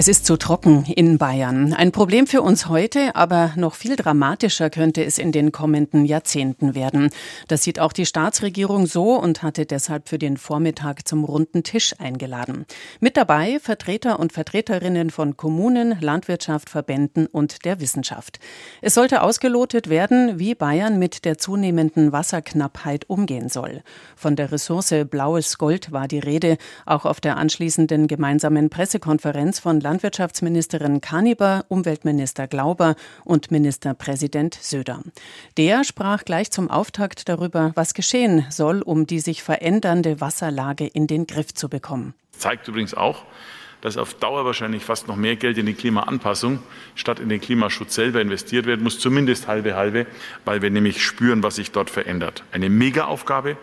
Es ist zu trocken in Bayern. Ein Problem für uns heute, aber noch viel dramatischer könnte es in den kommenden Jahrzehnten werden. Das sieht auch die Staatsregierung so und hatte deshalb für den Vormittag zum runden Tisch eingeladen. Mit dabei Vertreter und Vertreterinnen von Kommunen, Landwirtschaft, Verbänden und der Wissenschaft. Es sollte ausgelotet werden, wie Bayern mit der zunehmenden Wasserknappheit umgehen soll. Von der Ressource Blaues Gold war die Rede, auch auf der anschließenden gemeinsamen Pressekonferenz von Landwirtschaftsministerin Kaniber, Umweltminister Glauber und Ministerpräsident Söder. Der sprach gleich zum Auftakt darüber, was geschehen soll, um die sich verändernde Wasserlage in den Griff zu bekommen. Zeigt übrigens auch, dass auf Dauer wahrscheinlich fast noch mehr Geld in die Klimaanpassung statt in den Klimaschutz selber investiert werden muss, zumindest halbe halbe, weil wir nämlich spüren, was sich dort verändert. Eine Mega-Aufgabe,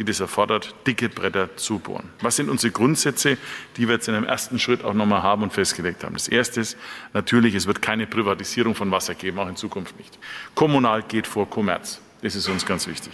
die das erfordert, dicke Bretter zu bohren. Was sind unsere Grundsätze, die wir jetzt in einem ersten Schritt auch nochmal haben und festgelegt haben? Das erste ist natürlich, es wird keine Privatisierung von Wasser geben, auch in Zukunft nicht. Kommunal geht vor Kommerz. Das ist uns ganz wichtig.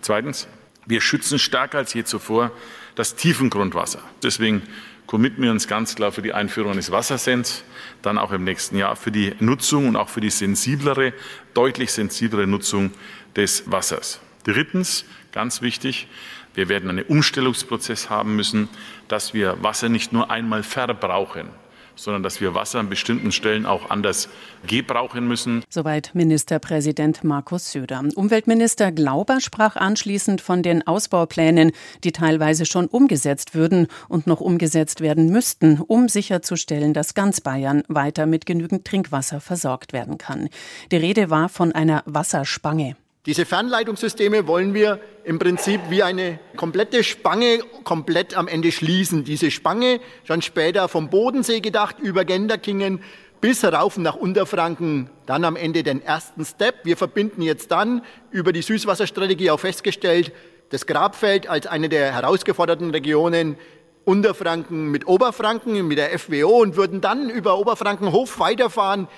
Zweitens, wir schützen stärker als je zuvor das Tiefengrundwasser. Deswegen committen wir uns ganz klar für die Einführung eines Wassersens, dann auch im nächsten Jahr für die Nutzung und auch für die sensiblere, deutlich sensiblere Nutzung des Wassers. Drittens, ganz wichtig, wir werden einen Umstellungsprozess haben müssen, dass wir Wasser nicht nur einmal verbrauchen, sondern dass wir Wasser an bestimmten Stellen auch anders gebrauchen müssen. Soweit Ministerpräsident Markus Söder. Umweltminister Glauber sprach anschließend von den Ausbauplänen, die teilweise schon umgesetzt würden und noch umgesetzt werden müssten, um sicherzustellen, dass ganz Bayern weiter mit genügend Trinkwasser versorgt werden kann. Die Rede war von einer Wasserspange. Diese Fernleitungssysteme wollen wir im Prinzip wie eine komplette Spange komplett am Ende schließen. Diese Spange, schon später vom Bodensee gedacht, über Genderkingen bis rauf nach Unterfranken, dann am Ende den ersten Step. Wir verbinden jetzt dann über die Süßwasserstrategie auch festgestellt, das Grabfeld als eine der herausgeforderten Regionen Unterfranken mit Oberfranken, mit der FWO und würden dann über Oberfrankenhof weiterfahren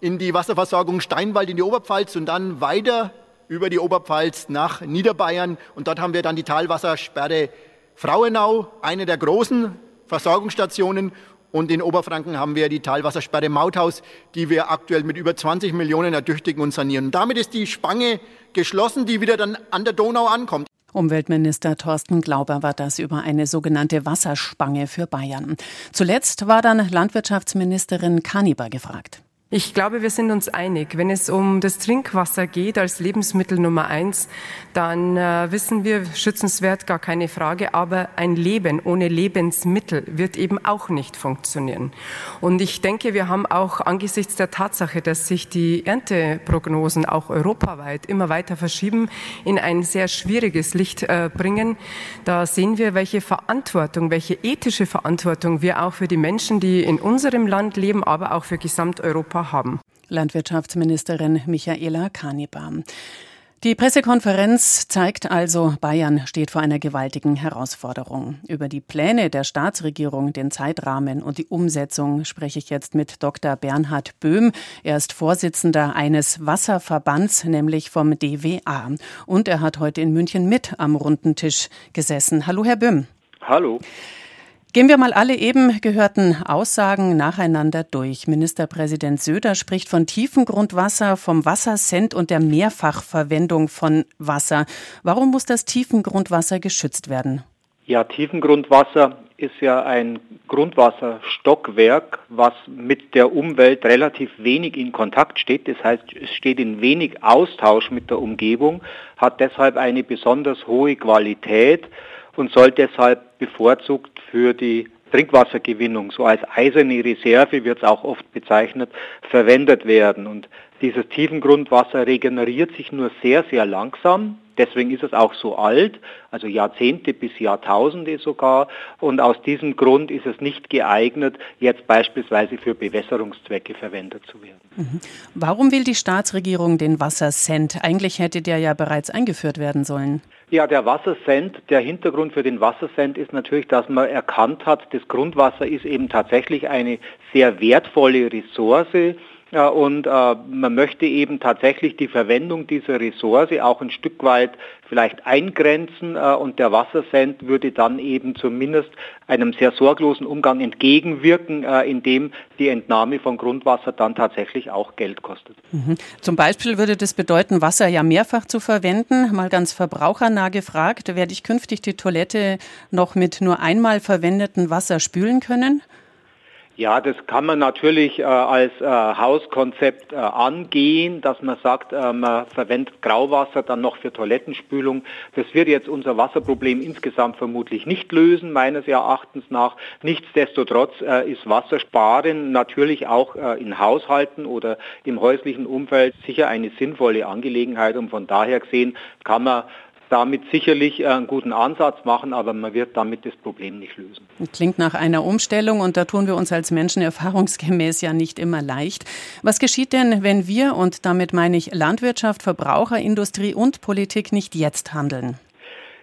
in die Wasserversorgung Steinwald in die Oberpfalz und dann weiter über die Oberpfalz nach Niederbayern. Und dort haben wir dann die Talwassersperre Frauenau, eine der großen Versorgungsstationen. Und in Oberfranken haben wir die Talwassersperre Mauthaus, die wir aktuell mit über 20 Millionen ertüchtigen und sanieren. Und damit ist die Spange geschlossen, die wieder dann an der Donau ankommt. Umweltminister Thorsten Glauber war das über eine sogenannte Wasserspange für Bayern. Zuletzt war dann Landwirtschaftsministerin Kaniber gefragt. Ich glaube, wir sind uns einig. Wenn es um das Trinkwasser geht als Lebensmittel Nummer eins, dann äh, wissen wir, schützenswert gar keine Frage, aber ein Leben ohne Lebensmittel wird eben auch nicht funktionieren. Und ich denke, wir haben auch angesichts der Tatsache, dass sich die Ernteprognosen auch europaweit immer weiter verschieben, in ein sehr schwieriges Licht äh, bringen. Da sehen wir, welche Verantwortung, welche ethische Verantwortung wir auch für die Menschen, die in unserem Land leben, aber auch für Gesamteuropa Europa haben. Landwirtschaftsministerin Michaela Kanibar. Die Pressekonferenz zeigt also, Bayern steht vor einer gewaltigen Herausforderung. Über die Pläne der Staatsregierung, den Zeitrahmen und die Umsetzung spreche ich jetzt mit Dr. Bernhard Böhm. Er ist Vorsitzender eines Wasserverbands, nämlich vom DWA. Und er hat heute in München mit am runden Tisch gesessen. Hallo, Herr Böhm. Hallo. Gehen wir mal alle eben gehörten Aussagen nacheinander durch. Ministerpräsident Söder spricht von Tiefengrundwasser, vom Wassersend und der Mehrfachverwendung von Wasser. Warum muss das Tiefengrundwasser geschützt werden? Ja, Tiefengrundwasser ist ja ein Grundwasserstockwerk, was mit der Umwelt relativ wenig in Kontakt steht. Das heißt, es steht in wenig Austausch mit der Umgebung, hat deshalb eine besonders hohe Qualität und soll deshalb bevorzugt für die Trinkwassergewinnung, so als eiserne Reserve wird es auch oft bezeichnet, verwendet werden. Und dieses Tiefengrundwasser regeneriert sich nur sehr, sehr langsam. Deswegen ist es auch so alt, also Jahrzehnte bis Jahrtausende sogar. Und aus diesem Grund ist es nicht geeignet, jetzt beispielsweise für Bewässerungszwecke verwendet zu werden. Mhm. Warum will die Staatsregierung den Wassersend? Eigentlich hätte der ja bereits eingeführt werden sollen. Ja, der Wassersend, der Hintergrund für den Wassersend ist natürlich, dass man erkannt hat, das Grundwasser ist eben tatsächlich eine sehr wertvolle Ressource und man möchte eben tatsächlich die Verwendung dieser Ressource auch ein Stück weit vielleicht eingrenzen und der Wassersend würde dann eben zumindest einem sehr sorglosen Umgang entgegenwirken, indem die Entnahme von Grundwasser dann tatsächlich auch Geld kostet. Mhm. Zum Beispiel würde das bedeuten, Wasser ja mehrfach zu verwenden. Mal ganz verbrauchernah gefragt, werde ich künftig die Toilette noch mit nur einmal verwendetem Wasser spülen können? Ja, das kann man natürlich äh, als äh, Hauskonzept äh, angehen, dass man sagt, äh, man verwendet Grauwasser dann noch für Toilettenspülung. Das wird jetzt unser Wasserproblem insgesamt vermutlich nicht lösen, meines Erachtens nach. Nichtsdestotrotz äh, ist Wassersparen natürlich auch äh, in Haushalten oder im häuslichen Umfeld sicher eine sinnvolle Angelegenheit und von daher gesehen kann man damit sicherlich äh, einen guten Ansatz machen, aber man wird damit das Problem nicht lösen. Klingt nach einer Umstellung und da tun wir uns als Menschen erfahrungsgemäß ja nicht immer leicht. Was geschieht denn, wenn wir, und damit meine ich Landwirtschaft, Verbraucher, Industrie und Politik, nicht jetzt handeln?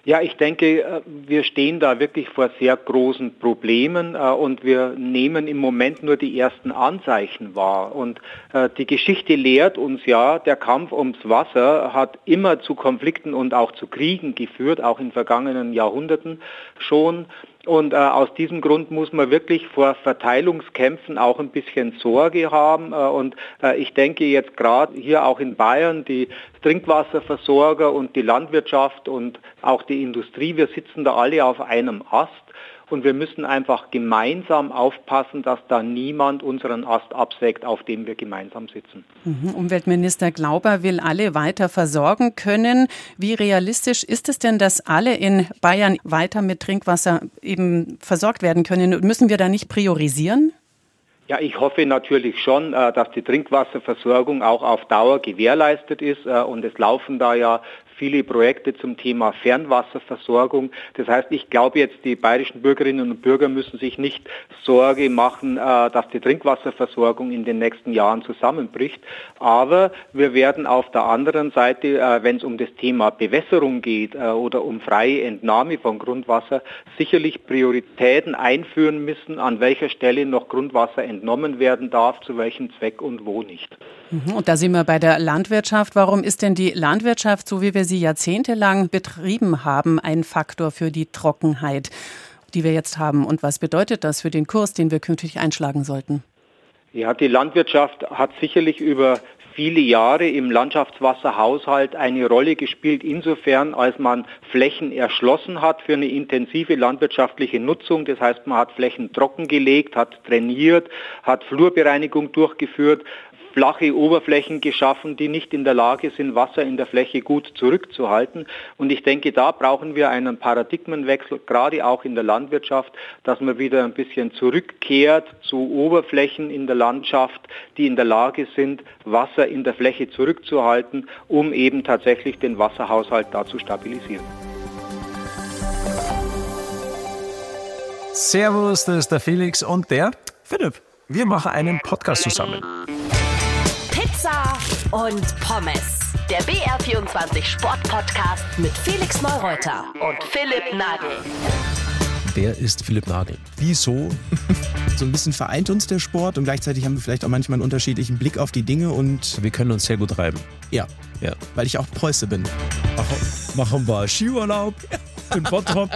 Ja, ich denke, äh, wir stehen da wirklich vor sehr großen Problemen äh, und wir nehmen im Moment nur die ersten Anzeichen wahr. Und äh, die Geschichte lehrt uns ja, der Kampf ums Wasser hat immer zu Konflikten und auch zu Kriegen geführt, auch in vergangenen Jahrhunderten schon. Und äh, aus diesem Grund muss man wirklich vor Verteilungskämpfen auch ein bisschen Sorge haben. Äh, und äh, ich denke jetzt gerade hier auch in Bayern, die Trinkwasserversorger und die Landwirtschaft und auch die Industrie, wir sitzen da alle auf einem Ast. Und wir müssen einfach gemeinsam aufpassen, dass da niemand unseren Ast absägt, auf dem wir gemeinsam sitzen. Mhm. Umweltminister Glauber will alle weiter versorgen können. Wie realistisch ist es denn, dass alle in Bayern weiter mit Trinkwasser eben versorgt werden können? Müssen wir da nicht priorisieren? Ja, ich hoffe natürlich schon, äh, dass die Trinkwasserversorgung auch auf Dauer gewährleistet ist äh, und es laufen da ja viele Projekte zum Thema Fernwasserversorgung. Das heißt, ich glaube jetzt, die bayerischen Bürgerinnen und Bürger müssen sich nicht Sorge machen, äh, dass die Trinkwasserversorgung in den nächsten Jahren zusammenbricht. Aber wir werden auf der anderen Seite, äh, wenn es um das Thema Bewässerung geht äh, oder um freie Entnahme von Grundwasser, sicherlich Prioritäten einführen müssen, an welcher Stelle noch Grundwasser entnommen werden darf, zu welchem Zweck und wo nicht. Mhm. Und da sind wir bei der Landwirtschaft. Warum ist denn die Landwirtschaft, so wie wir sie jahrzehntelang betrieben haben, ein Faktor für die Trockenheit, die wir jetzt haben? Und was bedeutet das für den Kurs, den wir künftig einschlagen sollten? Ja, die Landwirtschaft hat sicherlich über viele Jahre im Landschaftswasserhaushalt eine Rolle gespielt, insofern als man Flächen erschlossen hat für eine intensive landwirtschaftliche Nutzung. Das heißt, man hat Flächen trockengelegt, hat trainiert, hat Flurbereinigung durchgeführt, flache Oberflächen geschaffen, die nicht in der Lage sind, Wasser in der Fläche gut zurückzuhalten. Und ich denke, da brauchen wir einen Paradigmenwechsel, gerade auch in der Landwirtschaft, dass man wieder ein bisschen zurückkehrt zu Oberflächen in der Landschaft, die in der Lage sind, Wasser in der Fläche zurückzuhalten, um eben tatsächlich den Wasserhaushalt da zu stabilisieren. Servus, das ist der Felix und der Philipp. Wir machen einen Podcast zusammen. Und Pommes. Der BR24 Sport-Podcast mit Felix Neureuter und Philipp Nagel. Wer ist Philipp Nagel? Wieso? so ein bisschen vereint uns der Sport und gleichzeitig haben wir vielleicht auch manchmal einen unterschiedlichen Blick auf die Dinge und. Wir können uns sehr gut reiben. Ja. Ja. Weil ich auch Preuße bin. Machen, machen wir Skiurlaub in Bottrop.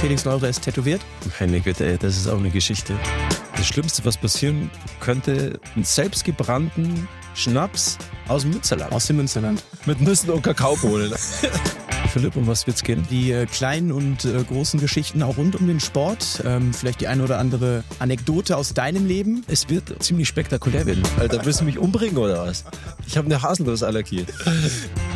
Felix Neure ist tätowiert. Meine Güte, das ist auch eine Geschichte. Das Schlimmste, was passieren könnte, einen selbstgebrannten Schnaps aus dem Münsterland. Aus dem Münsterland. Mit Nüssen und Kakaobohnen. Philipp, um was wird's gehen? Die äh, kleinen und äh, großen Geschichten auch rund um den Sport. Ähm, vielleicht die eine oder andere Anekdote aus deinem Leben. Es wird ziemlich spektakulär werden. Alter, willst du mich umbringen oder was? Ich habe eine Haselnussallergie.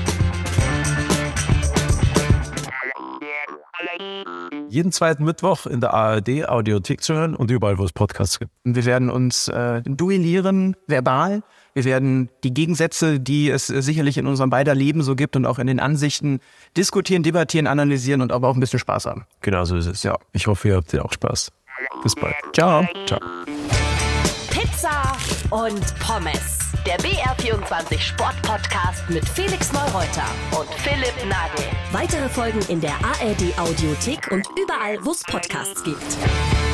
jeden zweiten Mittwoch in der ARD Audiothek zu hören und überall, wo es Podcasts gibt. Wir werden uns äh, duellieren, verbal. Wir werden die Gegensätze, die es äh, sicherlich in unserem beider Leben so gibt und auch in den Ansichten diskutieren, debattieren, analysieren und aber auch ein bisschen Spaß haben. Genau so ist es. Ja. Ich hoffe, ihr habt auch Spaß. Bis bald. Ciao. Ciao. Pizza und Pommes. Der BR24 Sport-Podcast mit Felix Neureuter und Philipp Nagel. Weitere Folgen in der ARD Audiothek und überall, wo es Podcasts gibt.